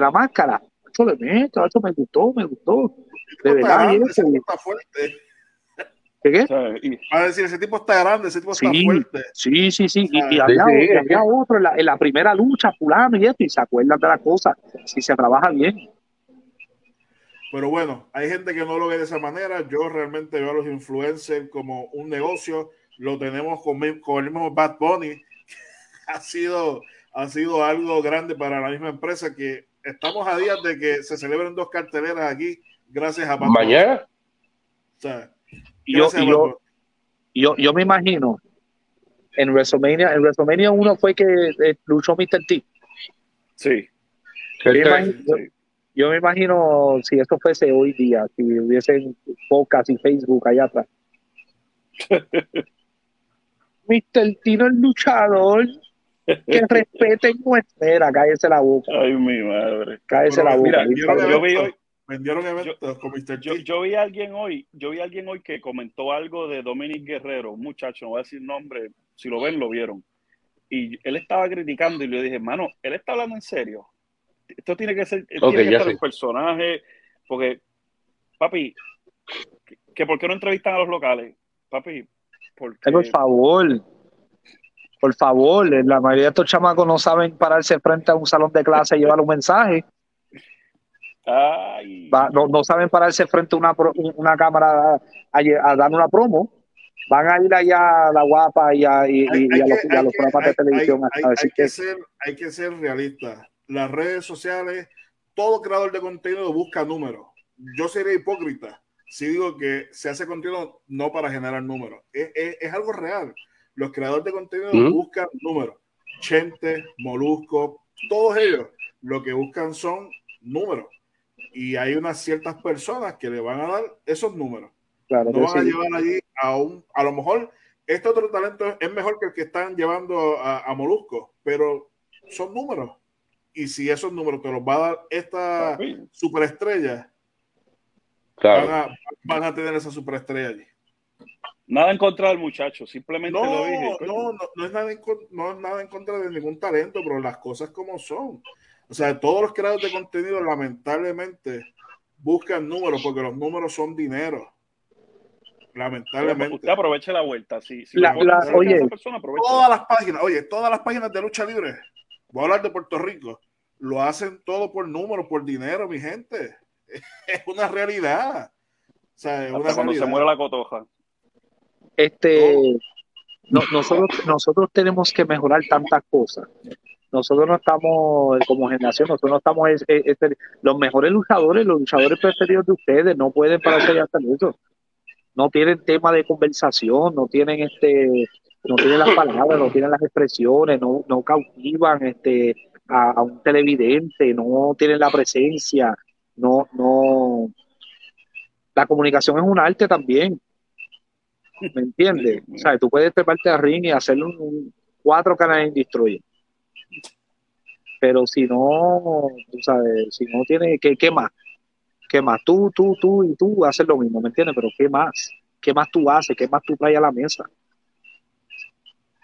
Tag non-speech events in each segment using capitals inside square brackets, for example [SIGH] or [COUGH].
la máscara. Eso le meto, eso me gustó, me gustó. De verdad, y ese tipo está fuerte. ¿qué, qué? O sea, y- Va a decir, ese tipo está grande, ese tipo está fuerte. sí, sí, sí. Y, y había, sí, sí, y es había otro en la, en la primera lucha, fulano y esto, y se acuerdan de las cosas. Si se trabaja bien. Pero bueno, hay gente que no lo ve de esa manera. Yo realmente veo a los influencers como un negocio. Lo tenemos con, mi- con el mismo Bad Bunny. [LAUGHS] ha, sido, ha sido algo grande para la misma empresa que estamos a días de que se celebren dos carteleras aquí gracias a Bunny. Mañana. O sea, Y yo, a yo, yo, yo me imagino, en WrestleMania, en WrestleMania 1 fue que eh, luchó Mr. T. sí, Yo me Este- imagino- sí. Yo me imagino si esto fuese hoy día, si hubiesen podcast y Facebook allá atrás. Mr. Tino el luchador, que respeten nuestra, cállese la boca, Ay, mi madre. cállese Pero la boca. mira, yo vi hoy- vendieron eventos con Mr. Yo, T. yo vi a alguien hoy, yo vi a alguien hoy que comentó algo de Dominic Guerrero, un muchacho, no voy a decir nombre, si lo ven, lo vieron. Y él estaba criticando y le dije, hermano, él está hablando en serio. Esto tiene que ser, Ok, tiene que ya estar el personaje, porque, papi, que, que ¿por qué no entrevistan a los locales? Papi, porque... Por favor, por favor, la mayoría de estos chamacos no saben pararse frente a un salón de clase y llevar un mensaje, Ay, Va- no, no saben pararse frente a una, pro- una cámara a, a- a dar una promo, van a ir allá a la guapa y a, y, Hay- y- y hay a los, que- y a hay los que- programas de televisión hay- a decir hay que que ser, hay que ser realistas. Las redes sociales, todo creador de contenido busca números. Yo sería hipócrita si digo que se hace contenido no para generar números. Es, es- es algo real. Los creadores de contenido buscan números. Chente, Molusco, todos ellos lo que buscan son números. Y hay unas ciertas personas que le van a dar esos números claro, no van a llevar allí a un, a lo mejor este otro talento es mejor que el que están llevando a, a Molusco, pero son números. Y si esos números te los va a dar esta superestrella, Claro. van, a, van a tener esa superestrella allí. Nada en contra del muchacho, simplemente No, lo dije. no, no, no es nada en, con- no es nada en contra de ningún talento, pero las cosas como son. O sea, todos los creadores de contenido lamentablemente buscan números porque los números son dinero. Lamentablemente. Usted aproveche la vuelta. Si, si La- la- oye, esa persona, aproveche. todas las páginas, oye, todas las páginas de lucha libre, voy a hablar de Puerto Rico, lo hacen todo por números, por dinero, mi gente. [LAUGHS] Es una realidad. O sea, es una Hasta cuando se muere la cotoja. Este, no- nosotros, nosotros tenemos que mejorar tantas cosas. Nosotros no estamos, como generación, nosotros no estamos, es- es- es- los mejores luchadores, los luchadores preferidos de ustedes, no pueden pararse y hacer eso. No tienen tema de conversación, no tienen este, no tienen las palabras, no tienen las expresiones, no, no cautivan este a, a un televidente, no tienen la presencia, no, no. La comunicación es un arte también. ¿Me entiendes? O sea, tú puedes treparte a ring y hacerle un, un- cuatro canales en Destroyer. Pero si no, tú sabes, si no tiene, ¿qué, qué más? ¿Qué más? Tú, tú, tú y tú haces lo mismo, ¿me entiendes? Pero ¿qué más? ¿Qué más tú haces? ¿Qué más tú traes a la mesa?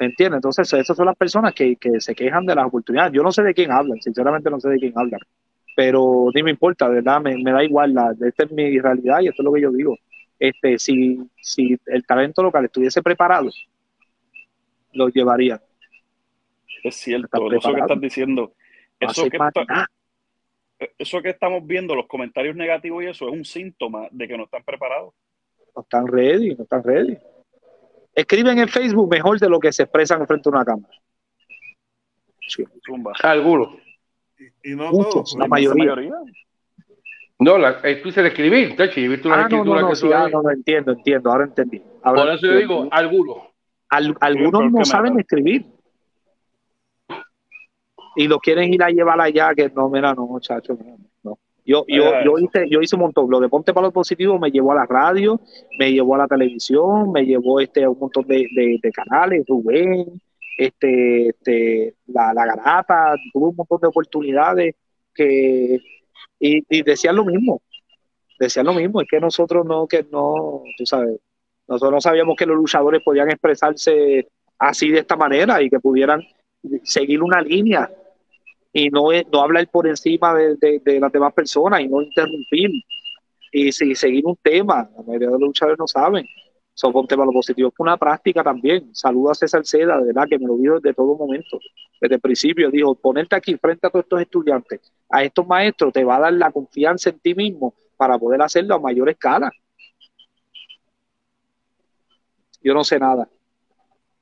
¿Me entiendes? Entonces, esas son las personas que, que se quejan de las oportunidades. Yo no sé de quién hablan, sinceramente no sé de quién hablan. Pero ni me importa, verdad, me, me da igual. La, esta es mi realidad y esto es lo que yo digo. Este, si, si el talento local estuviese preparado, lo llevaría. Es cierto, eso que estás diciendo. Eso que, está- nada. eso que estamos viendo, los comentarios negativos y eso, es un síntoma de que no están preparados. No están ready, no están ready. Escriben en Facebook mejor de lo que se expresan frente a una cámara. Sí. Algunos. Y, y no Muchos, todos. la mayoría. No, la, eh, tú dices de escribir, tacho, y una Ah, no, no, escritura no, que sí, ah, no, no, entiendo, entiendo, ahora entendí. Ahora Por eso yo digo, algunos. Al- algunos no saben escribir. Y lo quieren ir a llevar allá, que no, mira, no, muchachos, no, no. Yo, yo, yo, hice, yo hice un montón. Lo de Ponte para los Positivos me llevó a la radio, me llevó a la televisión, me llevó este, a un montón de, de- de canales, Rubén, este, este, la, la garata, tuve un montón de oportunidades que, y, y decían lo mismo, decían lo mismo, es que nosotros no, que no, tú sabes, nosotros no sabíamos que los luchadores podían expresarse así de esta manera y que pudieran seguir una línea. y no, es, no hablar por encima de, de, de las demás personas y no interrumpir y, si seguir un tema. La mayoría de los luchadores no saben. Son un tema lo positivo. Fue una práctica también. Saluda a César Seda, de verdad, que me lo dijo desde todo momento. Desde el principio dijo, ponerte aquí frente a todos estos estudiantes, a estos maestros, te va a dar la confianza en ti mismo para poder hacerlo a mayor escala. Yo no sé nada.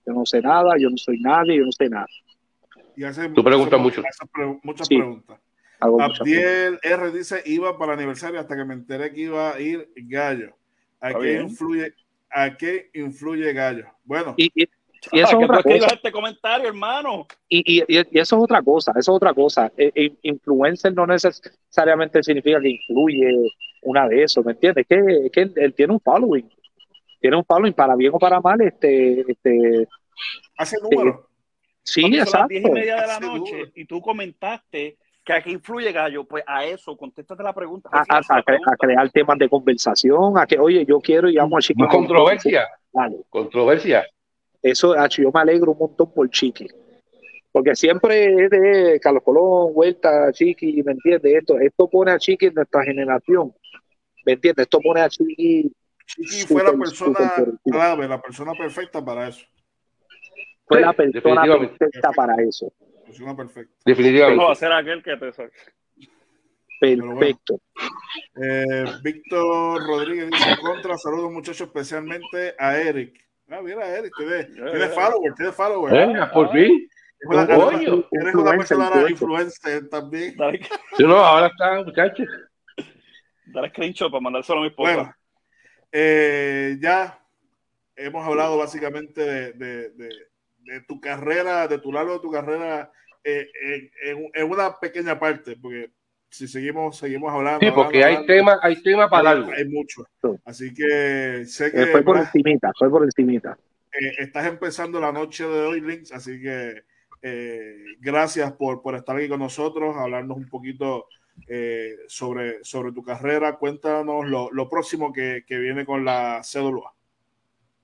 Yo no sé nada, yo no soy nadie, yo no sé nada. Y hace, Tú preguntas mucho. muchas Sí. preguntas. Abdiel R dice, iba para el aniversario hasta que me enteré que iba a ir Gallo. ¿A qué influye, a qué influye Gallo? Bueno, Y, y, y eso Ah, es otra cosa. este comentario, hermano. Y, y, y- y eso es otra cosa, eso es otra cosa. Eh, eh, influencer no necesariamente significa que influye una de eso, ¿me entiendes? Que, es que él, él tiene un following, tiene un following para bien o para mal, este, este, hace números. sí, Papi, son las exacto. diez y media de la noche duro. y tú comentaste que aquí influye Gallo. Pues a eso, contéstate la pregunta. A, a- Refieres a la cre- a pregunta. crear temas de conversación, a que, oye, yo quiero y llamo a Chiqui. Controversia, Dale. controversia. Eso, yo me alegro un montón por Chiqui. Porque siempre es de Carlos Colón, Vuelta, Chiqui, ¿me entiendes? Esto, esto pone a Chiqui en nuestra generación. ¿Me entiendes? Esto pone a Chiqui. Chiqui fue la persona clave, la persona perfecta para eso. Fue Sí, la persona perfecta para eso. Persona perfecta. Definitivamente. Va a ser aquel que te Perfecto. Eh, Víctor Rodríguez dice contra, saludos muchachos, especialmente a Eric. Ah, mira, Eric, tiene, tiene follower, tiene follower. Eh, por fin. Eres una- eres persona influencer. influencer también. Dale, Sí, no, ahora está, muchachos. dale screenshot para mandárselo a mi esposa. Bueno, eh, ya hemos hablado básicamente de, de- de- de tu carrera, de tu largo de tu carrera eh, en, en- en una pequeña parte, porque si seguimos, seguimos hablando. Sí, porque hay hablando, tema, hay tema para hay, algo. hay mucho. Sí. Así que sé que Eh, fue por encimita, fue por encimita. eh, estás empezando la noche de hoy, Links, así que eh, gracias por, por estar aquí con nosotros, hablarnos un poquito eh, sobre, sobre tu carrera. Cuéntanos lo, lo próximo que, que viene con la CWA.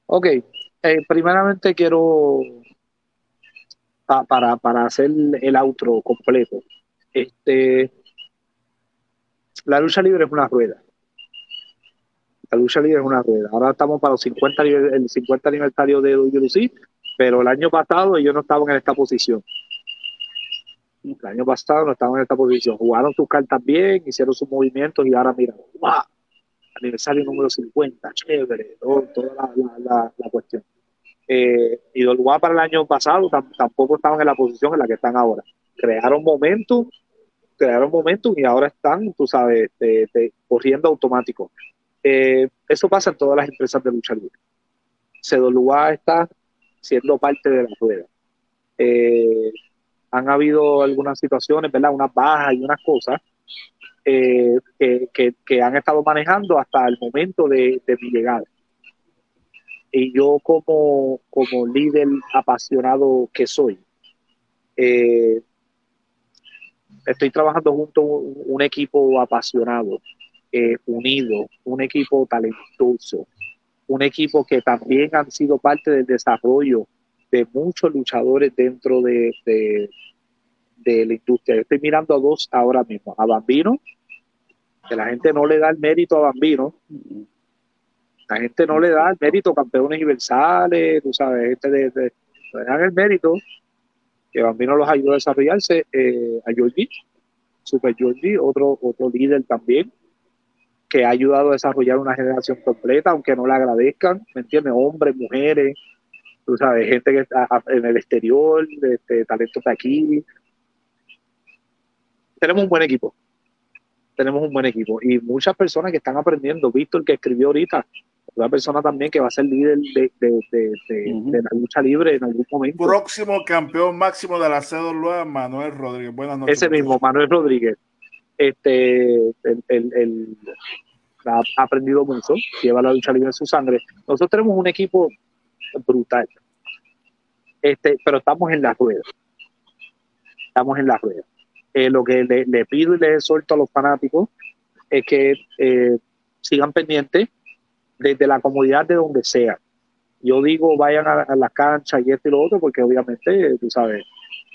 Ok, eh, primeramente quiero, pa- para, para hacer el outro completo, este, la lucha libre es una rueda. La lucha libre es una rueda. Ahora estamos para los 50, anive- el 50 aniversario de WLC, pero el año pasado ellos no estaban en esta posición. El año pasado no estaban en esta posición. Jugaron sus cartas bien, hicieron sus movimientos y ahora mira, ¡guau! aniversario número 50, chévere, toda la- la- la cuestión. Eh, lugar para el año pasado tam- tampoco estaban en la posición en la que están ahora. Crearon momentum, crearon momentum y ahora están, tú sabes, de- de- corriendo automático. Eh, eso pasa en todas las empresas de lucha libre. CWA está siendo parte de la rueda. Eh, han habido algunas situaciones, ¿verdad? Unas bajas y unas cosas eh, que, han estado manejando hasta el momento de mi llegada. Y yo como, como líder apasionado que soy, eh, estoy trabajando junto a un, equipo apasionado, eh, unido, un equipo talentoso, un equipo que también han sido parte del desarrollo de muchos luchadores dentro de, de, de la industria. Yo estoy mirando a dos ahora mismo, a Bambino, que la gente no le da el mérito a Bambino, la gente no le da el mérito campeones universales, tú sabes, gente de, de- le dan el mérito que Bambino los ayudó a desarrollarse, eh, a Georgie, Super Georgie, otro, otro líder también, que ha ayudado a desarrollar una generación completa, aunque no le agradezcan, ¿me entiendes? Hombres, mujeres, tú sabes, gente que está en el exterior, este, talentos de aquí. Tenemos un buen equipo. Tenemos un buen equipo. Y muchas personas que están aprendiendo. Víctor, que escribió ahorita, una persona también que va a ser líder de, de- de- de- Ujú. de la lucha libre en algún momento. Próximo campeón máximo de la CWA, Manuel Rodríguez. Buenas noches. Ese mismo, Manuel Rodríguez. Este, el, el- el- ha ha aprendido mucho, lleva la lucha libre en su sangre. Nosotros tenemos un equipo brutal. Este, pero estamos en la rueda. Estamos en la rueda. Eh, lo que le, le pido y le exhorto a los fanáticos es que eh, sigan pendientes desde la comodidad de donde sea. Yo digo, vayan a, a la cancha y esto y lo otro, porque obviamente, tú sabes,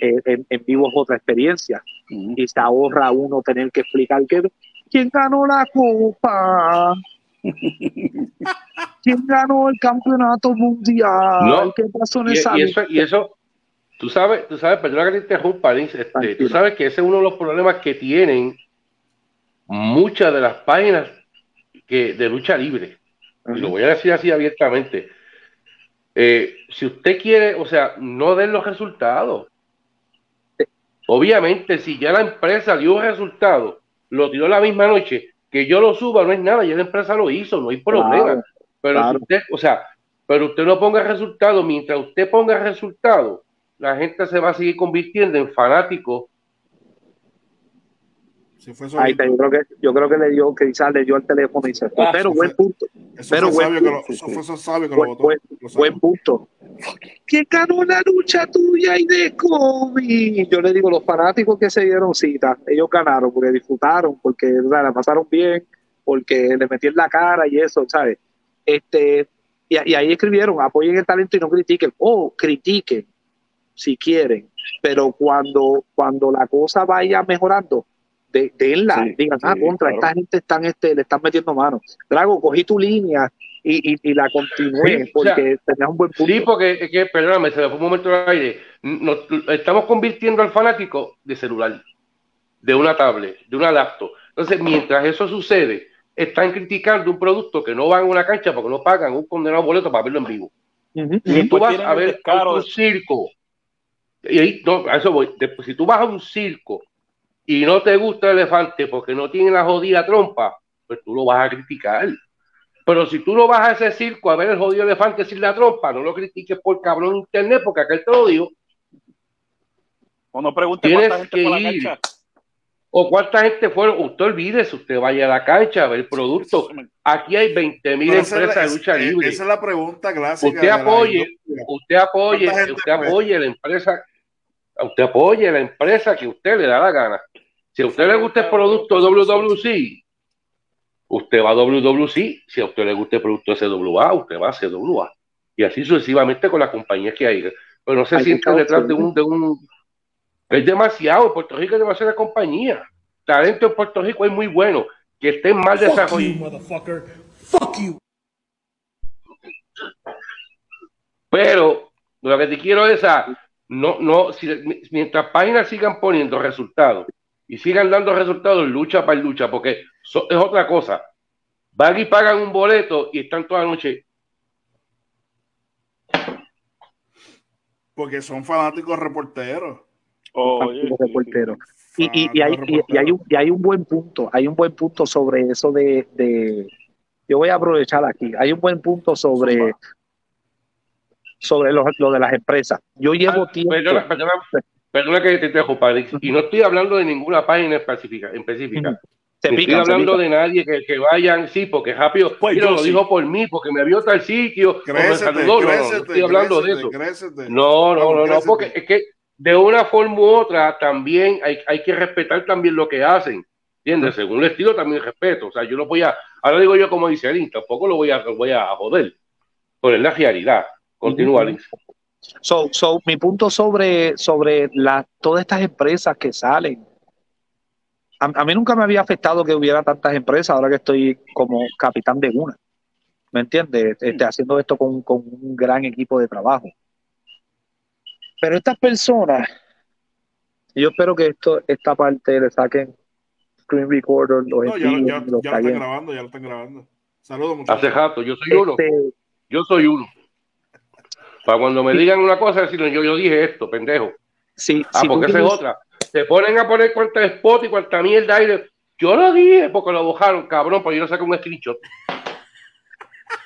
eh, en, en vivo es otra experiencia. Y se ahorra uno tener que explicar que quién ganó la copa, [LAUGHS] quién ganó el campeonato mundial, No, qué pasó en Y, esa y eso, y eso, tú sabes, tú sabes, perdona que te interrumpa, este, tú sabes que ese es uno de los problemas que tienen muchas de las páginas que, de lucha libre. Lo voy a decir así abiertamente. Eh, si usted quiere, o sea, no den los resultados. Obviamente, si ya la empresa dio un resultado, lo tiró la misma noche, que yo lo suba, no es nada, ya la empresa lo hizo, no hay problema. Claro, pero claro. si usted, o sea, pero usted no ponga resultado, mientras usted ponga resultado, la gente se va a seguir convirtiendo en fanáticos. Fue Ahí está, yo creo que yo creo que le dio, que quizás le dio el teléfono y se fue. Ah, pero buen punto, Eso Pero fue buen sabio que lo, punto, eso sí. fue eso sabio que lo buen, votó. buen, Lo sabio. buen punto. ¿Quién ganó la lucha tuya y de Kobe? Yo le digo, los fanáticos que se dieron cita, ellos ganaron porque disfrutaron, porque o sea, la pasaron bien, porque le metí en la cara y eso, ¿sabes? Este, y, y ahí escribieron, apoyen el talento y no critiquen. O critiquen si quieren, pero cuando, cuando la cosa vaya mejorando, de, denla, Sí, digan, ah, sí, contra, claro. esta gente están, este, le están metiendo mano. Drago, cogí tu línea y, y, y la continué Sí, o sea, porque tenías un buen punto. Sí, porque, es que, perdóname, se me fue un momento al aire. Nos, estamos convirtiendo al fanático de celular, de una tablet, de una laptop. Entonces, mientras eso sucede, están criticando un producto que no van a una cancha porque no pagan un condenado boleto para verlo en vivo. Y Si tú vas a ver un circo, y ahí, no, a eso voy. Después, si tú vas a un circo y no te gusta el elefante porque no tiene la jodida trompa, pues tú lo vas a criticar. Pero si tú no vas a ese circo a ver el jodido elefante sin la trompa, no lo critiques por cabrón internet, porque aquel te lo digo. O no pregunte Tienes cuánta gente que fue a la ir. cancha. O cuánta gente fueron, usted olvídese, usted vaya a la cancha a ver el producto. Aquí hay 20 mil la- empresas de lucha es- libre. Esa es la pregunta clásica. Usted apoye, usted apoye, ¿Cuánta gente usted fue? apoye la empresa, usted apoye la empresa que usted le da la gana. Si a usted le gusta el producto WWC, usted va a WWC. Si a usted le gusta el producto SWA, usted va a CWA. Y así sucesivamente con las compañías que hay. Pero no se Hay siente que detrás de un, de un... Es demasiado. En Puerto Rico es demasiada compañía. Talento en Puerto Rico es muy bueno. Que estén mal desarrollados. Pero lo que te quiero es a, no, no, si, mientras páginas sigan poniendo resultados y sigan dando resultados lucha para lucha, porque so- es otra cosa. Van y pagan un boleto y están toda la noche. Porque son fanáticos reporteros. Oye, Partido sí, reportero. Y, y, hay, y, y hay un, y hay un buen punto, hay un buen punto sobre eso de, de- yo voy a aprovechar aquí, hay un buen punto sobre sobre lo, lo de las empresas. Yo llevo Ah, tiempo. Perdona, perdona, perdona que te interrumpa, Alex, y no estoy hablando de ninguna página específica. específica. se pican, estoy hablando de nadie que, que vayan, sí, porque rápido, Pues mira, lo sí. dijo por mí, porque me vio tal sitio, me Crécete, saludó. No, no, estoy hablando de eso. No, no, no, no, porque es que de una forma u otra también hay, hay que respetar también lo que hacen. ¿Entiendes? Según el estilo también respeto. O sea, yo no voy a, ahora digo yo como dice Alin, tampoco lo voy a, lo voy a joder. Pero es la realidad. Continúa, Alin. So, so, mi punto sobre, sobre la, todas estas empresas que salen. A, a mí nunca me había afectado que hubiera tantas empresas ahora que estoy como capitán de una. ¿Me entiendes? Este, haciendo esto con, con un gran equipo de trabajo. Pero estas personas, yo espero que esto, esta parte le saquen screen recorder, los No, ya, envíen, ya, los ya lo están grabando, ya lo están grabando. Saludos, muchachos. Hace rato, yo soy uno. Este, Yo soy uno. Para cuando me digan una cosa, decir, yo, yo dije esto, pendejo. si, Ah, si porque esa es otra. Se ponen a poner cuánta spot y cuánta mierda hay. Yo lo dije porque lo bajaron, cabrón, pero yo no saqué un screenshot.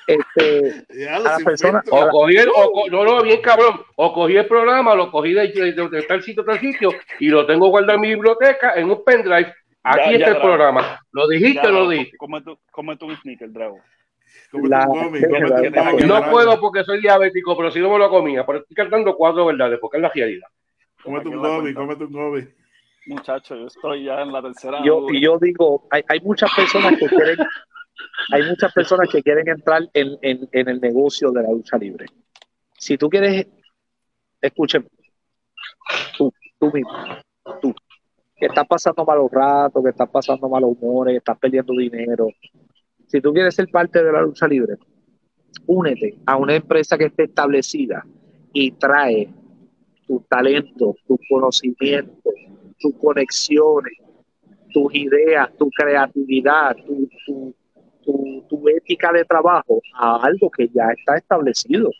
este, Ya, a persona-. O cogí el, o co- no, no, bien cabrón. O cogí el programa, lo cogí de, de, de tal sitio, tal sitio, y lo tengo guardado en mi biblioteca en un pendrive. Aquí Ya, está ya, el Drago. programa. ¿Lo dijiste o no lo dijiste? Come tu, come tu sneaker, Drago. La- No puedo porque soy diabético, pero si no me lo comía. Pero estoy cantando cuatro verdades, porque es la realidad. Cómete un cuenta. cómete un gomi. Muchacho, yo estoy ya en la tercera. yo, y yo digo, hay, hay muchas personas que quieren, hay muchas personas que quieren entrar en, en, en el negocio de la lucha libre. Si tú quieres, escuchen, tú, Tú mismo. Tú. Que estás pasando malos ratos, que estás pasando malos humores, que estás perdiendo dinero. Si tú quieres ser parte de la lucha libre, únete a una empresa que esté establecida y trae tu talento, tu conocimiento, tus conexiones, tus ideas, tu creatividad, tu, tu, tu, tu ética de trabajo a algo que ya está establecido.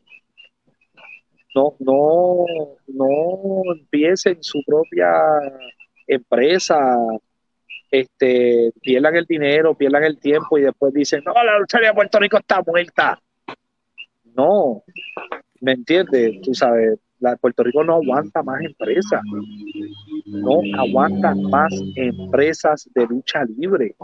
No, no, no empiecen su propia empresa, este, pierdan el dinero, pierdan el tiempo y después dicen, no, la lucha de Puerto Rico está muerta. No, ¿me entiendes? Tú sabes, la, Puerto Rico no aguanta más empresas, no aguanta más empresas de lucha libre.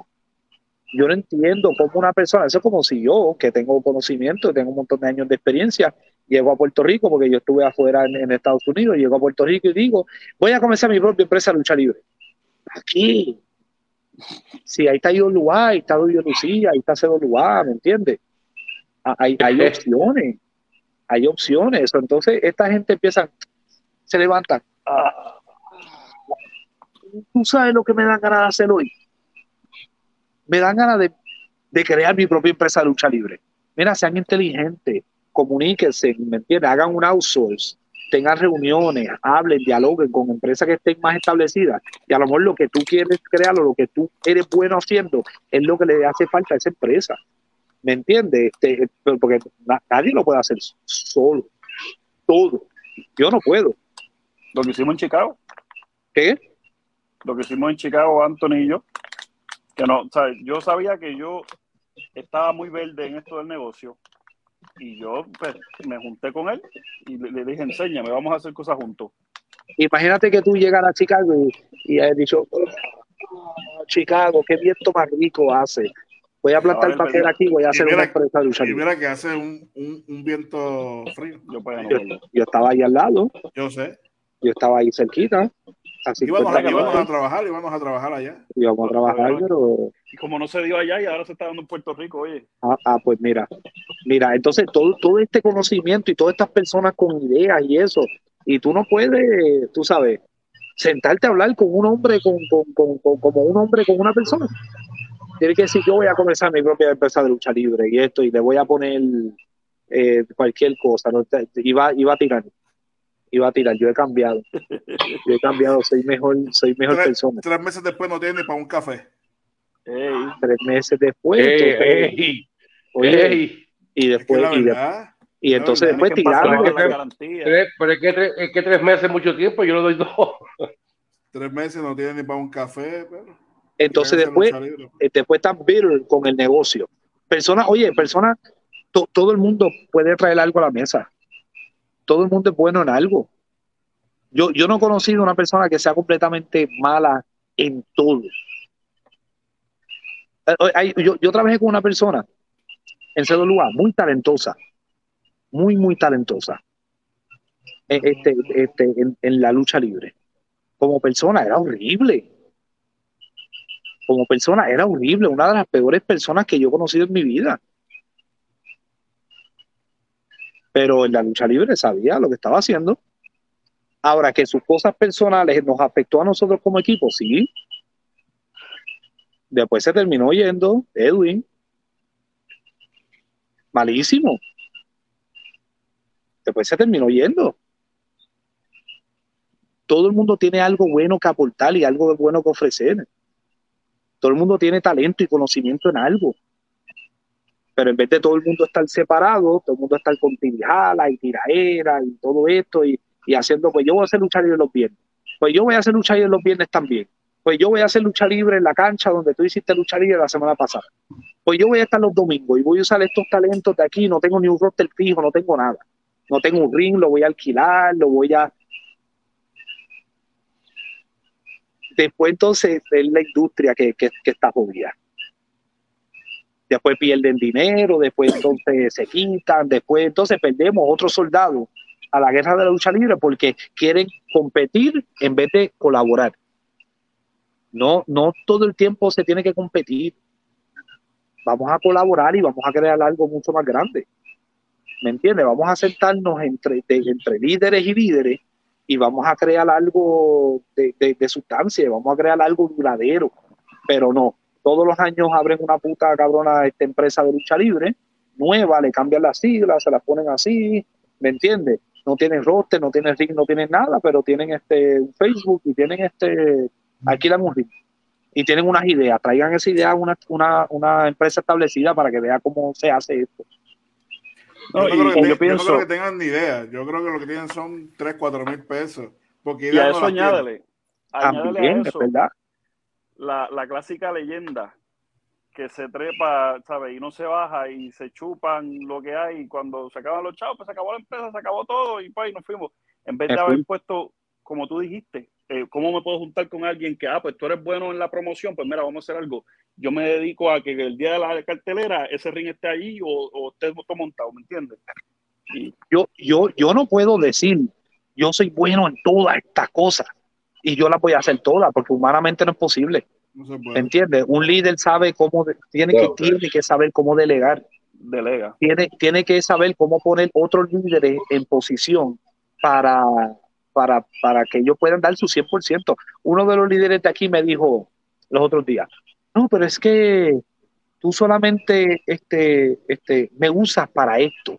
Yo no entiendo cómo una persona, eso es como si yo, que tengo conocimiento, tengo un montón de años de experiencia, llego a Puerto Rico, porque yo estuve afuera en, en Estados Unidos, llego a Puerto Rico y digo, voy a comenzar mi propia empresa de lucha libre. Aquí. Sí, ahí está IWA, ahí está Lucía, ahí está CWA, ¿me entiendes? Hay, hay opciones, hay opciones. Entonces, esta gente empieza, se levanta. Ah, ¿Tú sabes lo que me dan ganas de hacer hoy? Me dan ganas de, de crear mi propia empresa de lucha libre. Mira, sean inteligentes, comuníquense, ¿me entiendes? Hagan un outsource, tengan reuniones, hablen, dialoguen con empresas que estén más establecidas. Y a lo mejor lo que tú quieres crear o lo que tú eres bueno haciendo es lo que le hace falta a esa empresa. ¿Me entiendes? Este, porque na- nadie lo puede hacer solo. Todo. Yo no puedo. Lo que hicimos en Chicago, ¿Qué? lo que hicimos en Chicago, Anthony y yo, que no, ¿sabes? yo sabía que yo estaba muy verde en esto del negocio y yo pues, me junté con él y le, le dije, enséñame, vamos a hacer cosas juntos. Imagínate que tú llegaras a Chicago y, y hayas dicho, "Oh, Chicago, qué viento más rico hace. Voy a plantar Ay, papel aquí, voy a hacer mira- una empresa de lucha Y mira que hace un, un, un viento frío. Yo pues no yo estaba ahí al lado, Yo sé. yo estaba ahí cerquita. Así Íbamos, a- íbamos a trabajar, íbamos a trabajar allá. íbamos a trabajar, pero Y como no se dio allá y ahora se está dando en Puerto Rico, oye, Ah, ah, pues mira, mira, entonces todo, todo este conocimiento y todas estas personas con ideas y eso, y tú no puedes, tú sabes, sentarte a hablar con un hombre, con, con- con- con- como un hombre con una persona. Tienes que decir, yo voy a comenzar mi propia empresa de lucha libre y esto, y le voy a poner eh, cualquier cosa, ¿no? Te- te- iba, iba a tirar, iba a tirar, yo he cambiado, yo he cambiado, soy mejor, soy mejor Tres, persona. tres meses después no tiene ni para un café. ey, Tres meses después, Ey, entonces, ey, oye, ey. y Es que después, y, de- verdad, y entonces verdad. después que. Tres- pero es que, tres, es que tres meses es mucho tiempo, yo le doy dos. tres meses no tiene ni para un café. Pero, Entonces después, eh, después están bitter con el negocio. Personas, oye, personas, to- todo el mundo puede traer algo a la mesa. Todo el mundo es bueno en algo. Yo, yo no he conocido una persona que sea completamente mala en todo. Eh, eh, Yo, yo trabajé con una persona en ese lugar muy talentosa, muy, muy talentosa, eh, este, este, en la lucha libre. Como persona era horrible como persona era horrible, una de las peores personas que yo he conocido en mi vida. Pero en la lucha libre sabía lo que estaba haciendo. Ahora que sus cosas personales nos afectó a nosotros como equipo, sí. Después se terminó yendo Edwin. Malísimo. Después se terminó yendo. Todo el mundo tiene algo bueno que aportar y algo bueno que ofrecer. Todo el mundo tiene talento y conocimiento en algo. Pero en vez de todo el mundo estar separado, todo el mundo estar con tirijala y tiraera y todo esto y, y haciendo, pues yo voy a hacer lucha libre los viernes. Pues yo voy a hacer lucha libre los viernes también. Pues yo voy a hacer lucha libre en la cancha donde tú hiciste lucha libre la semana pasada. Pues yo voy a estar los domingos y voy a usar estos talentos de aquí. No tengo ni un roster fijo, no tengo nada. No tengo un ring, lo voy a alquilar, lo voy a, después entonces es la industria que, que, que está jodida. Después pierden dinero, después entonces se quitan, después entonces perdemos otros soldados a la guerra de la lucha libre porque quieren competir en vez de colaborar. No, no todo el tiempo se tiene que competir. Vamos a colaborar y vamos a crear algo mucho más grande. ¿Me entiendes? Vamos a sentarnos entre, entre líderes y líderes y vamos a crear algo de, de sustancia, vamos a crear algo duradero, pero no, todos los años abren una puta cabrona esta empresa de lucha libre, nueva, le cambian las siglas, se las ponen así, ¿me entiendes? No tienen roster, no tienen ring, no tienen nada, pero tienen este un Facebook y tienen este, alquilan un ring. Y tienen unas ideas, traigan esa idea a una, una, una empresa establecida para que vea cómo se hace esto. Yo, No, creo que yo no creo que tengan ni idea. Yo creo que lo que tienen son 3, 4 mil pesos. Porque Y a ideas no eso las tienen. añádele, añádele También, a es eso verdad. La, la clásica leyenda que se trepa, ¿sabes? Y no se baja y se chupan lo que hay. Y cuando se acaban los chavos, pues se acabó la empresa, se acabó todo y pues, y nos fuimos. En vez de haber puesto, como tú dijiste, eh, ¿cómo me puedo juntar con alguien que, ah, pues tú eres bueno en la promoción? Pues mira, vamos a hacer algo. Yo me dedico a que el día de la cartelera ese ring esté allí o, o esté todo montado, ¿me entiendes? Y Yo, yo, yo no puedo decir, yo soy bueno en todas estas cosas y yo las voy a hacer todas porque humanamente no es posible. No se puede. ¿Entiendes? Un líder sabe cómo, tiene, que, tiene que saber cómo delegar, delega. tiene, tiene que saber cómo poner otros líderes en posición para, para, para que ellos puedan dar su 100%. Uno de los líderes de aquí me dijo los otros días, no, pero es que tú solamente este, este, me usas para esto.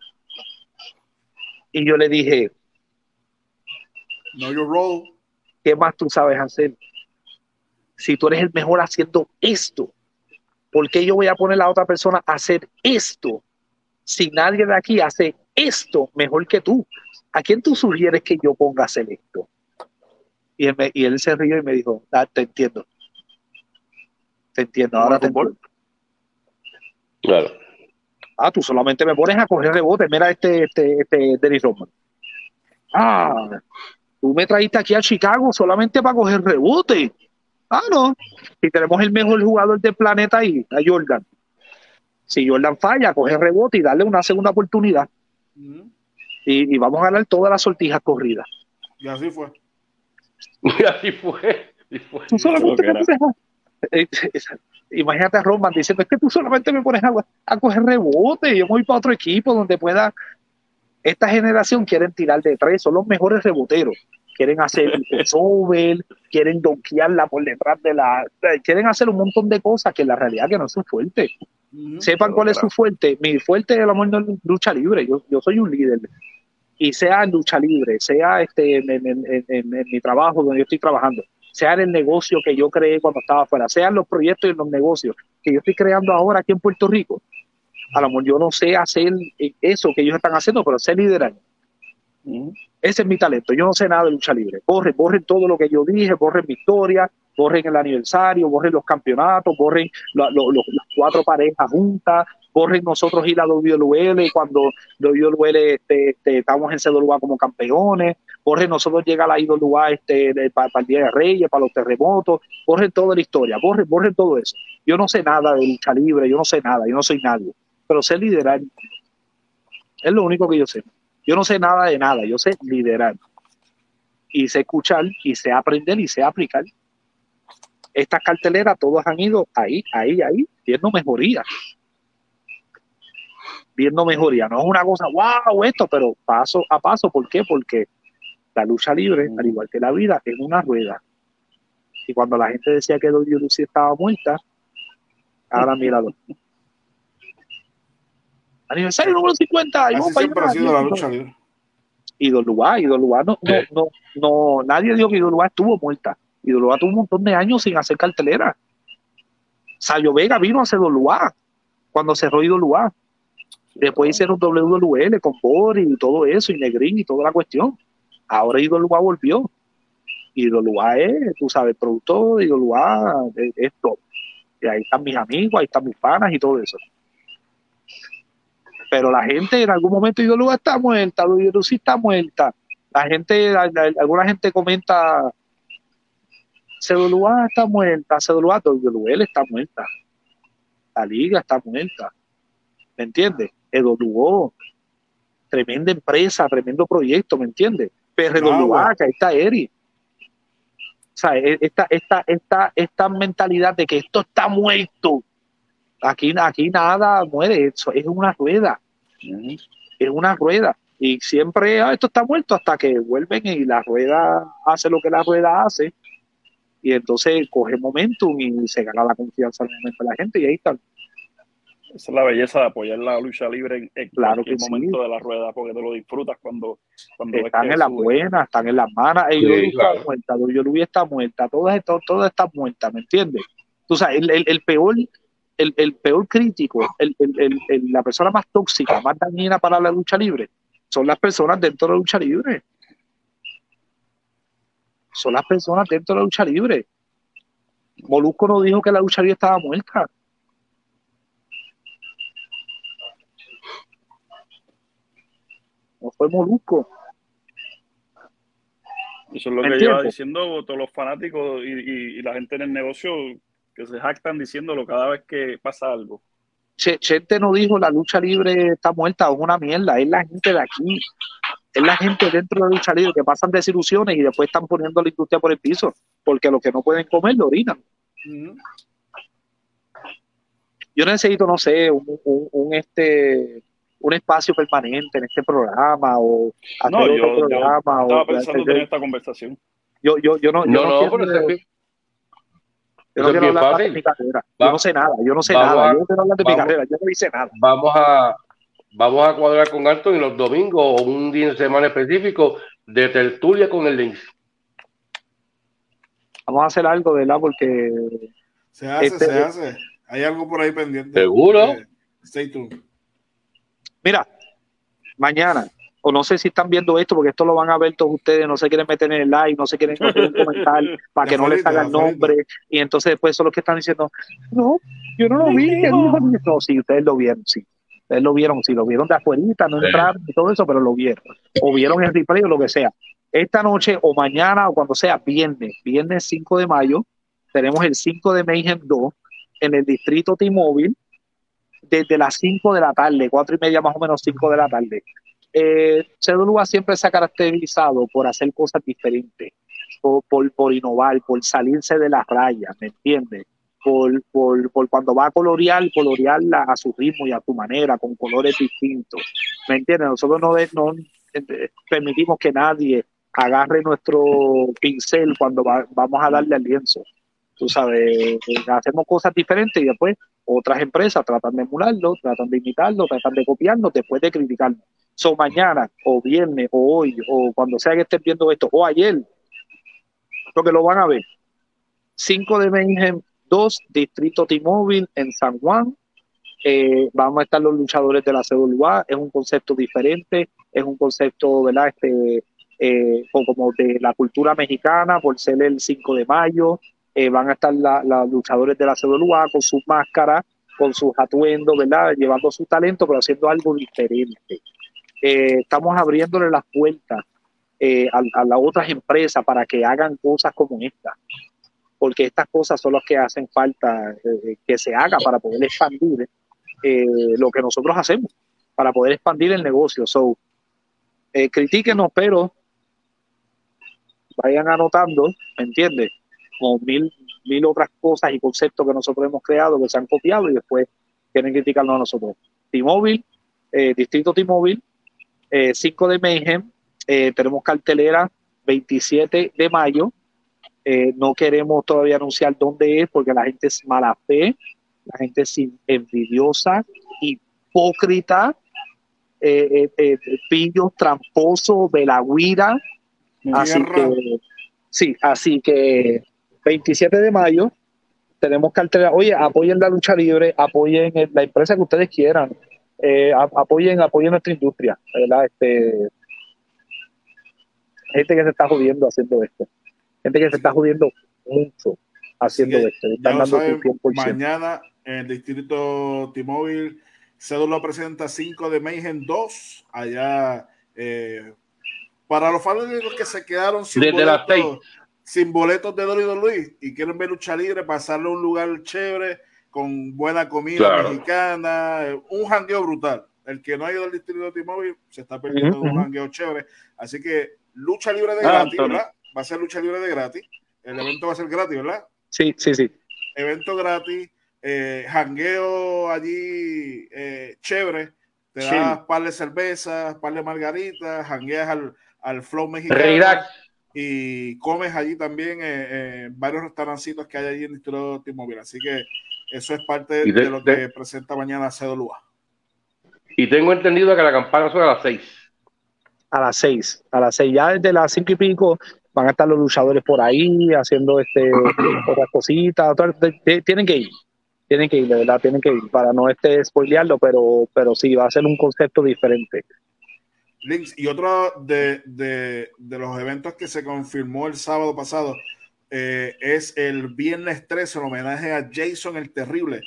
Y yo le dije, Know your role. ¿Qué más tú sabes hacer? Si tú eres el mejor haciendo esto, ¿por qué yo voy a poner a otra persona a hacer esto si nadie de aquí hace esto mejor que tú? ¿A quién tú sugieres que yo ponga a hacer esto? Y él, me- y él se rió y me dijo, "Ah, te entiendo. Te entiendo, ahora te entiendo. Claro. Ah, tú solamente me pones a coger rebotes. Mira este, este, este Dennis Rodman. Ah, tú me trajiste aquí a Chicago solamente para coger rebotes. Ah, no. Si tenemos el mejor jugador del planeta ahí, a Jordan. Si Jordan falla, coger rebote y darle una segunda oportunidad. Y, y vamos a ganar todas las sortijas corridas. Y así fue. [LAUGHS] Y así fue. Tú solamente me que pones a- Eh, eh, Imagínate a Roman diciendo, es que tú solamente me pones a, a coger rebote, yo voy para otro equipo donde pueda... Esta generación quieren tirar de tres, son los mejores reboteros. Quieren hacer el [LAUGHS] over, quieren donkearla por detrás de la... Quieren hacer un montón de cosas que en la realidad que no es su fuerte. Sepan cuál es su fuerte. Mi fuerte es el amor de lucha libre. Yo, yo soy un líder. Y sea en lucha libre, sea este, en, en- en- en- en mi trabajo donde yo estoy trabajando, sea en el negocio que yo creé cuando estaba afuera, sean los proyectos y los negocios que yo estoy creando ahora aquí en Puerto Rico. A lo mejor yo no sé hacer eso que ellos están haciendo, pero sé liderar. Ese es mi talento. Yo no sé nada de lucha libre. Borren, borren todo lo que yo dije, borren mi historia, borren el aniversario, borren los campeonatos, borren la- lo- lo- las cuatro parejas juntas, borren nosotros ir a WWL cuando WWL este, este, estamos en CWA como campeones, borren nosotros llegar a la IWA este, de- para, el Día de Reyes, para los terremotos, borren toda la historia, borren, borren todo eso. Yo no sé nada de lucha libre, yo no sé nada, yo no soy nadie, pero sé liderar. Es lo único que yo sé. Yo no sé nada de nada, yo sé liderar. Y sé escuchar, y sé aprender, y sé aplicar. Estas carteleras, todos han ido ahí, ahí, ahí, viendo mejoría. Viendo mejoría. No es una cosa, wow, esto, pero paso a paso. ¿Por qué? Porque la lucha libre, al igual que la vida, es una rueda. Y cuando la gente decía que Lucy estaba muerta, ahora míralo. Aniversario número 50. y Así vamos para siempre ha allá. sido la lucha libre. Idolubá, Idolubá no, no, no, no, nadie dijo que Idolubá estuvo muerta. Idolubá tuvo un montón de años sin hacer cartelera. Sayo Vega vino a hacer Idolubá cuando cerró Idolubá. Después hicieron WWL con Boris y todo eso, y Negrín y toda la cuestión. Ahora Idolubá volvió. Idolubá es, tú sabes, productor, Idolubá es, es top. Y ahí están mis amigos, ahí están mis panas y todo eso. Pero la gente en algún momento Idolubá está muerta, sí está muerta. La gente, la- la- alguna gente comenta, CWA está muerta, CWA, WL está muerta. La liga está muerta. ¿Me entiendes? EWO, tremenda empresa, tremendo proyecto, ¿me entiendes? PRWA, Agua. que ahí está Eri. O sea, e- esta, esta, esta, esta mentalidad de que esto está muerto, aquí, aquí nada muere, eso es una rueda es una rueda. Y siempre, ah, esto está muerto hasta que vuelven y la rueda hace lo que la rueda hace. Y entonces coge momentum y se gana la confianza al momento de la gente y ahí están. Esa es la belleza de apoyar la lucha libre en, en Claro cualquier que sí. momento de la rueda, porque te lo disfrutas cuando, cuando ves Están que en las buenas, están en las malas. Ey, Sí, está claro. muerta, Yolu está muerta, todas están, todas están muertas, ¿me entiendes? Tú sabes, el, el, el peor, el, el peor crítico, el, el, la persona más tóxica, más dañina para la lucha libre, son las personas dentro de la lucha libre. Son las personas dentro de la lucha libre. Molusco no dijo que la lucha libre estaba muerta. No fue Molusco. Eso es lo ¿Me que lleva diciendo todos los fanáticos y, y- y la gente en el negocio que se jactan diciéndolo cada vez que pasa algo. Che- Chente no dijo la lucha libre está muerta, es una mierda, es la gente de aquí, es la gente dentro de la lucha libre que pasan desilusiones y después están poniendo la industria por el piso, porque los que no pueden comer lo orinan. Yo necesito, no sé, un, un- un, este un espacio permanente en este programa o hacer No, otro yo- yo programa Estaba o pensando tener esta conversación. yo, yo, yo no, yo No, pero yo no quiero hablar de mi carrera. Yo no sé nada, yo no sé nada, a- yo no quiero hablar de mi vamos- carrera, yo no hice nada. vamos a vamos a cuadrar con Anthony los domingos o un día de semana específico de tertulia con el Lynx. Vamos a hacer algo, ¿verdad? Porque Se hace, Este- se hace. Hay algo por ahí pendiente. ¿Seguro? Eh, stay tuned. Mira, mañana, o no sé si están viendo esto, porque esto lo van a ver todos ustedes, no se quieren meter en el live, no se quieren no quieren comentar [LAUGHS] para que no les hagan nombre, y entonces después son los que están diciendo, no, yo no lo vi, dijo". no, sí, ustedes lo vieron, sí, ustedes lo vieron, sí, lo vieron de afuerita, no entraron y todo eso, pero lo vieron, o vieron el replay o lo que sea. Esta noche o mañana o cuando sea, viernes, viernes 5 de mayo, tenemos el 5 de Mayhem 2 en el distrito T-Mobile desde las 5 de la tarde, 4 y media más o menos 5 de la tarde. Eh, CWA siempre se ha caracterizado por hacer cosas diferentes, por, por, innovar, por salirse de las rayas, ¿me entiendes? Por, por, por cuando va a colorear, colorearla a su ritmo y a su manera, con colores distintos, ¿me entiendes? Nosotros no, no eh, permitimos que nadie agarre nuestro pincel cuando va- vamos a darle al lienzo. Tú sabes, eh, hacemos cosas diferentes y después otras empresas tratan de emularlo, tratan de imitarlo, tratan de copiarlo después de criticarlo. So, mañana, o viernes, o hoy, o cuando sea que estén viendo esto, o ayer, porque lo van a ver. 5 de Mayhem 2, Distrito T-Mobile en San Juan. Eh, vamos a estar los luchadores de la CWA. Es un concepto diferente, es un concepto, ¿verdad? Este, eh, como de la cultura mexicana, por ser el 5 de mayo. Eh, van a estar la- los luchadores de la CWA con sus máscaras, con sus atuendos, ¿verdad? Llevando su talento, pero haciendo algo diferente. Eh, estamos abriéndole las puertas eh, a, las otras empresas para que hagan cosas como esta, porque estas cosas son las que hacen falta eh, que se haga para poder expandir lo que nosotros hacemos, para poder expandir el negocio. So, critíquenos, pero vayan anotando, ¿me entiendes? Como mil, mil otras cosas y conceptos que nosotros hemos creado, que se han copiado y después quieren criticarnos a nosotros. T-Mobile, Distrito T-Mobile, 5 de Mayhem, eh, tenemos cartelera 27 de mayo. Eh, no queremos todavía anunciar dónde es porque la gente es mala fe, la gente es envidiosa, hipócrita, eh, eh, eh, pillos, tramposo, velagüira. Así Tierra. que, sí, así que 27 de mayo tenemos cartelera. Oye, apoyen la lucha libre, apoyen la empresa que ustedes quieran, eh, apoyen, apoyen nuestra industria, ¿verdad? Este, gente que se está jodiendo haciendo esto, gente que se está jodiendo mucho haciendo esto, Ya están lo dando saben, su 100%. mañana en el distrito T-Mobile, Cédula presenta 5 de Mayhem 2, allá eh, para los fanáticos que se quedaron sin Desde boletos, sin boletos de WWE y quieren ver lucha libre, pasarle a un lugar chévere con buena comida Claro. mexicana, un jangueo brutal. El que no ha ido al distrito T-Mobile se está perdiendo de un jangueo chévere. Así que lucha libre de Ah, gratis. ¿verdad? Va a ser lucha libre de gratis. El evento va a ser gratis, ¿verdad? Sí, sí, sí. evento gratis, eh, jangueo allí eh, chévere, te Sí. das par de cervezas, par de margaritas, jangueas al, al flow mexicano Relax. y comes allí también eh, eh, varios restaurancitos que hay allí en el distrito T-Mobile. Así que eso es parte de- de, lo que de- presenta mañana CEDOLUA. Y tengo entendido que la campana son a las seis. a las seis. A las seis, ya desde las cinco y pico van a estar los luchadores por ahí haciendo este [CLEARS THROAT] otras cositas. otras- de- de- tienen que ir, tienen que ir, de verdad, tienen que ir para no este spoilearlo, pero, pero sí, va a ser un concepto diferente. Links, y otro de, de- de los eventos que se confirmó el sábado pasado eh, es el viernes 13, en homenaje a Jason el Terrible.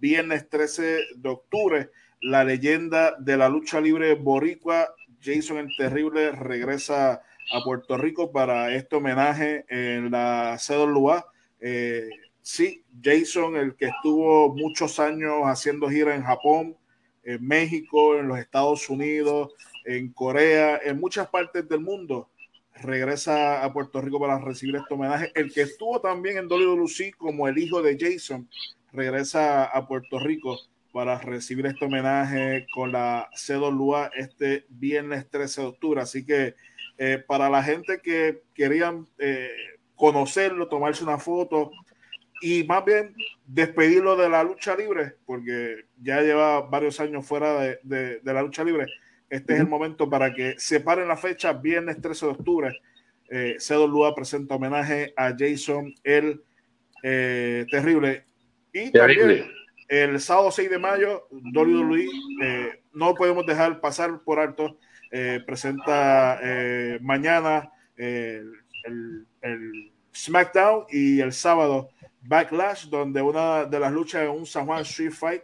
Viernes 13 de octubre, la leyenda de la lucha libre boricua, Jason el Terrible, regresa a Puerto Rico para este homenaje en la CWA. Eh, sí, Jason, el que estuvo muchos años haciendo gira en Japón, en México, en los Estados Unidos, en Corea, en muchas partes del mundo, regresa a Puerto Rico para recibir este homenaje. El que estuvo también en WWC como el hijo de Jason, regresa a Puerto Rico para recibir este homenaje con la CWA este viernes 13 de octubre. Así que eh, para la gente que querían eh, conocerlo, tomarse una foto y más bien despedirlo de la lucha libre, porque ya lleva varios años fuera de- de la lucha libre, este es el momento para que separen la fecha, viernes 13 de octubre. Eh, CWA presenta homenaje a Jason el eh, Terrible. Y Terrible. también el sábado 6 de mayo, WWE, eh, no podemos dejar pasar por alto, eh, presenta eh, mañana el, el SmackDown y el sábado Backlash, donde una de las luchas en un San Juan Street Fight,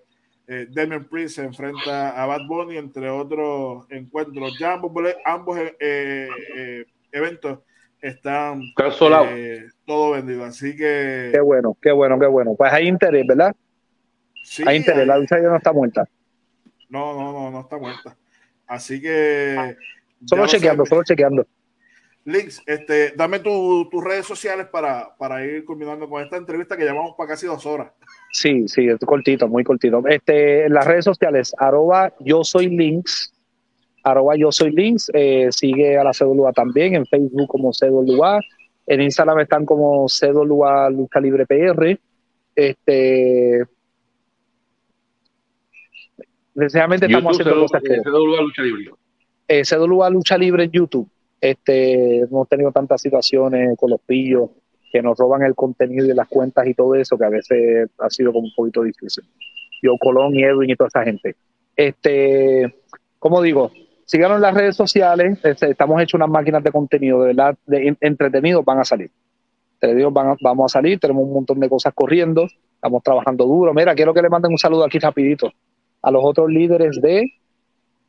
eh, Damian Priest se enfrenta a Bad Bunny, entre otros encuentros. Ya ambos, ambos eh, eh, eventos están eh, todo vendido. Así que Qué bueno, qué bueno, qué bueno. Pues hay interés, ¿verdad? sí, hay interés, la lucha ya no está muerta. No, no, no, no está muerta. Así que. Solo lo chequeando, solo chequeando. Links, este, dame tu- tus redes sociales para, para ir culminando con esta entrevista que llevamos para casi dos horas. Sí, sí, es cortito, muy cortito. Este, en las redes sociales, arroba yo soy links, arroba yo soy links, eh, sigue a la CWA también, en Facebook como CWA, en Instagram están como CWA Lucha Libre PR. Este, Desgraciadamente estamos haciendo cosas que CWA Lucha Libre. eh, CWA Lucha Libre en YouTube. Este, hemos tenido tantas situaciones con los pillos que nos roban el contenido y las cuentas y todo eso que a veces ha sido como un poquito difícil. Yo, Colón y Edwin y toda esa gente. Este, como digo, síganos en las redes sociales. este, estamos hechos unas máquinas de contenido, de verdad, de en- entretenidos van a salir. Van a- vamos a salir, tenemos un montón de cosas corriendo, estamos trabajando duro. Mira, quiero que le manden un saludo aquí rapidito a los otros líderes de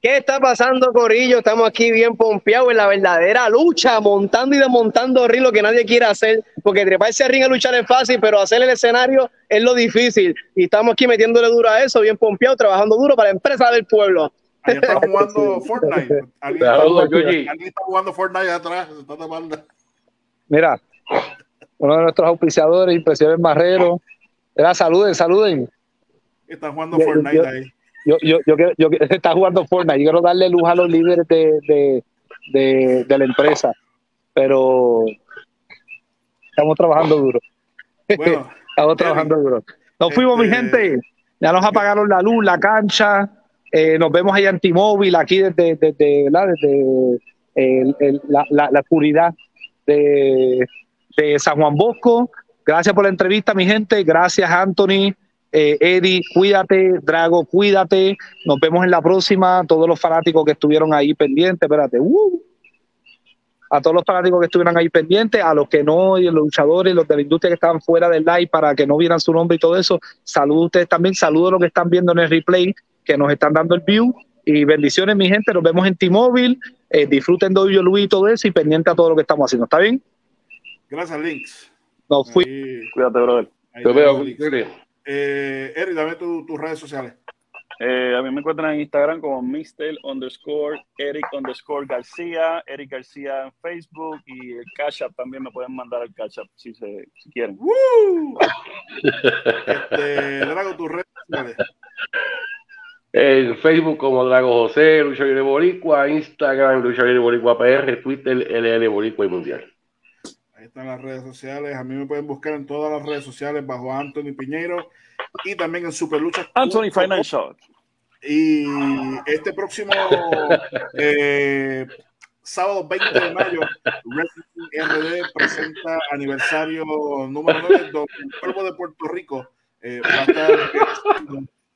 ¿Qué está pasando, Corillo? Estamos aquí bien pompeados en la verdadera lucha, montando y desmontando ring, lo que nadie quiere hacer, porque treparse al ring a luchar es fácil, pero hacer el escenario es lo difícil. Y estamos aquí metiéndole duro a eso, bien pompeados, trabajando duro para la empresa del pueblo. Ahí están jugando [LAUGHS] Fortnite. Alguien Saludos, está, alguien está jugando Fortnite atrás. Está. Mira, uno de nuestros auspiciadores, Impresiones Marrero. Mira, saluden, saluden. Están jugando Fortnite ahí. Yo, yo, yo, quiero- yo, [LAUGHS] está jugando Fortnite. Yo quiero darle luz a los líderes de, de, de, de la empresa, pero estamos trabajando duro. [LAUGHS] Bueno, Estamos trabajando duro. Nos fuimos, mi Este- gente. Ya nos apagaron la luz, la cancha. Eh, nos vemos allá en T-Mobile, aquí desde, desde, ¿verdad? desde el- el- la, la, la oscuridad de, de San Juan Bosco. Gracias por la entrevista, mi gente. Gracias, Anthony. Eh, Eddie, cuídate. Drago, cuídate. Nos vemos en la próxima. Todos los fanáticos que estuvieron ahí pendientes, espérate. Uh. A todos los fanáticos que estuvieron ahí pendientes, a los que no, y los luchadores, los de la industria que estaban fuera del live para que no vieran su nombre y todo eso. Saludos a ustedes también. Saludos a los que están viendo en el replay, que nos están dando el view. Y bendiciones, mi gente. Nos vemos en T-Mobile. Eh, disfruten de hoy, Luis y todo eso. Y pendiente a todo lo que estamos haciendo. ¿Está bien? gracias, Links. Nos fuimos. Ahí, Cuídate, brother. ahí Yo tenemos veo, Eh, Eric, dame tu- tus redes sociales. Eh, a mí me encuentran en Instagram como Mr. underscore Eric underscore García, Eric García en Facebook y el Cash App también me pueden mandar al Cash App si, se, si quieren. ¡Woo! este, Drago, tus redes sociales. En Facebook como Drago José, Lucha Libre Boricua, Instagram, Lucha Libre Boricua PR, Twitter, LL Boricua y Mundial. Ahí están las redes sociales. A mí me pueden buscar en todas las redes sociales bajo Anthony Piñeiro y también en Superlucha. Anthony Financial. Y este próximo [LAUGHS] eh, sábado 20 de mayo, Wrestling RD presenta aniversario número 9, donde el pueblo de Puerto Rico eh, va a estar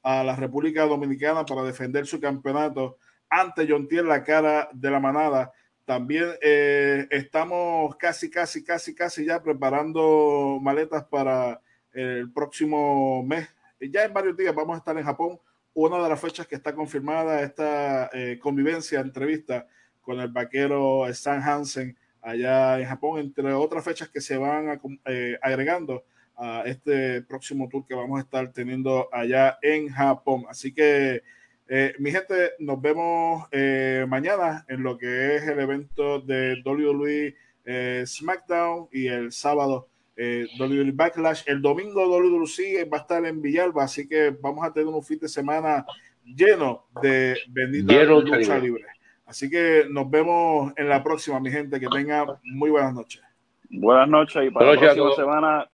a la República Dominicana para defender su campeonato ante John Tier, la cara de la manada. También eh, estamos casi, casi, casi, casi ya preparando maletas para el próximo mes. Ya en varios días vamos a estar en Japón. Una de las fechas que está confirmada esta eh, convivencia, entrevista con el vaquero Stan Hansen allá en Japón, entre otras fechas que se van eh, agregando a este próximo tour que vamos a estar teniendo allá en Japón. Así que, eh, mi gente, nos vemos eh, mañana en lo que es el evento de WWE eh, SmackDown y el sábado WWE Backlash. El domingo WWE va a estar en Villalba, así que vamos a tener un fin de semana lleno de bendita lucha libre. Así que nos vemos en la próxima, mi gente. Que tenga muy buenas noches. Buenas noches y para la próxima semana